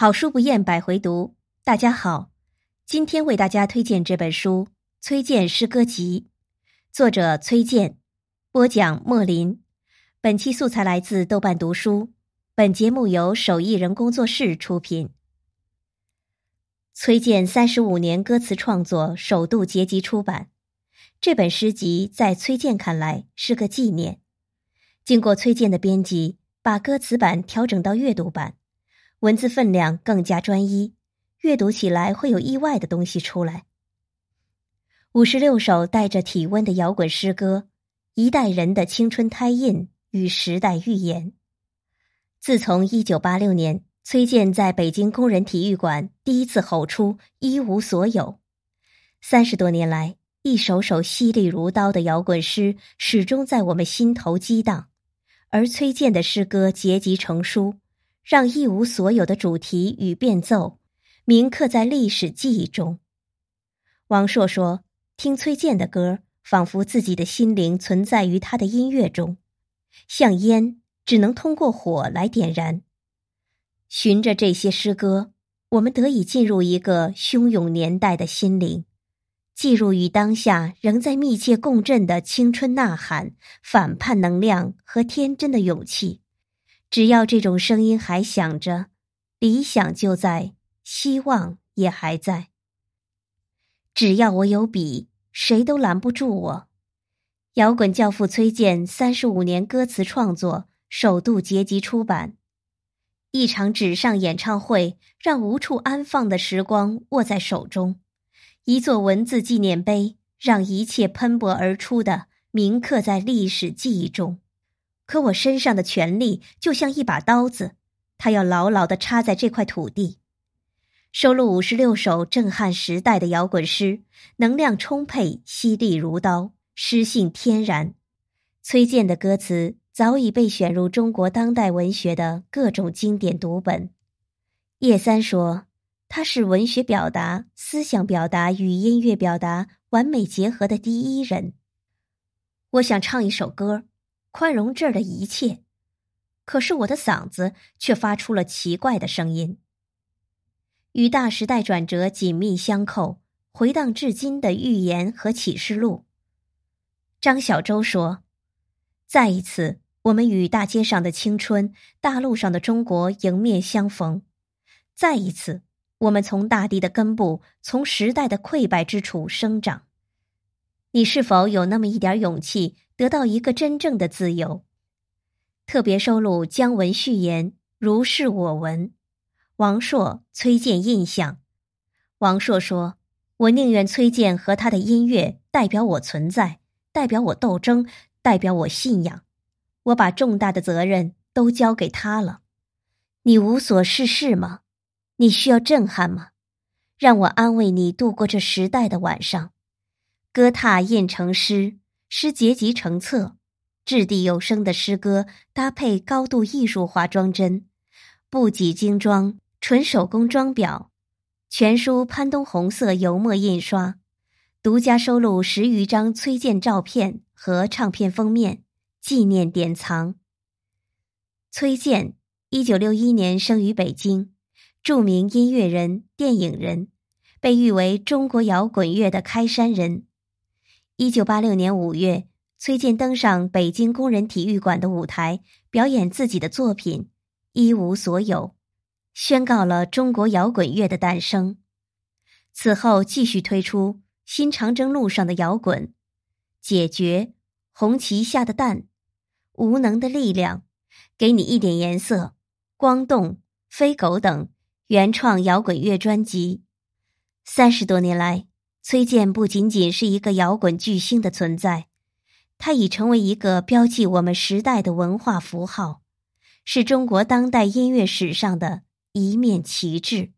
好书不厌百回读，大家好，今天为大家推荐这本书《崔健诗歌集》，作者崔健，播讲莫林。本期素材来自豆瓣读书，本节目由手艺人工作室出品。崔健三十五年歌词创作首度结集出版，这本诗集在崔健看来是个纪念。经过崔健的编辑，把歌词版调整到阅读版。文字分量更加专一，阅读起来会有意外的东西出来。五十六首带着体温的摇滚诗歌，一代人的青春胎印与时代预言。自从一九八六年崔健在北京工人体育馆第一次吼出“一无所有”，三十多年来，一首首犀利如刀的摇滚诗始终在我们心头激荡，而崔健的诗歌结集成书。让一无所有的主题与变奏铭刻在历史记忆中。王朔说：“听崔健的歌，仿佛自己的心灵存在于他的音乐中，像烟只能通过火来点燃。循着这些诗歌，我们得以进入一个汹涌年代的心灵，进入与当下仍在密切共振的青春呐喊、反叛能量和天真的勇气。”只要这种声音还响着，理想就在，希望也还在。只要我有笔，谁都拦不住我。摇滚教父崔健三十五年歌词创作首度结集出版，一场纸上演唱会让无处安放的时光握在手中，一座文字纪念碑让一切喷薄而出的铭刻在历史记忆中。可我身上的权力就像一把刀子，它要牢牢的插在这块土地。收录五十六首震撼时代的摇滚诗，能量充沛，犀利如刀，诗性天然。崔健的歌词早已被选入中国当代文学的各种经典读本。叶三说，他是文学表达、思想表达与音乐表达完美结合的第一人。我想唱一首歌。宽容这儿的一切，可是我的嗓子却发出了奇怪的声音。与大时代转折紧密相扣、回荡至今的预言和启示录。张小舟说：“再一次，我们与大街上的青春、大陆上的中国迎面相逢；再一次，我们从大地的根部、从时代的溃败之处生长。你是否有那么一点勇气？”得到一个真正的自由。特别收录姜文序言：如是我闻。王朔、崔健印象。王朔说：“我宁愿崔健和他的音乐代表我存在，代表我斗争，代表我信仰。我把重大的责任都交给他了。你无所事事吗？你需要震撼吗？让我安慰你度过这时代的晚上。歌踏印成诗。”诗结集成册，掷地有声的诗歌搭配高度艺术化装帧，不挤精装，纯手工装裱。全书潘东红色油墨印刷，独家收录十余张崔健照片和唱片封面，纪念典藏。崔健，一九六一年生于北京，著名音乐人、电影人，被誉为中国摇滚乐的开山人。一九八六年五月，崔健登上北京工人体育馆的舞台，表演自己的作品《一无所有》，宣告了中国摇滚乐的诞生。此后，继续推出《新长征路上的摇滚》《解决》《红旗下的蛋》《无能的力量》《给你一点颜色》《光动》《飞狗》等原创摇滚乐专辑。三十多年来。崔健不仅仅是一个摇滚巨星的存在，他已成为一个标记我们时代的文化符号，是中国当代音乐史上的一面旗帜。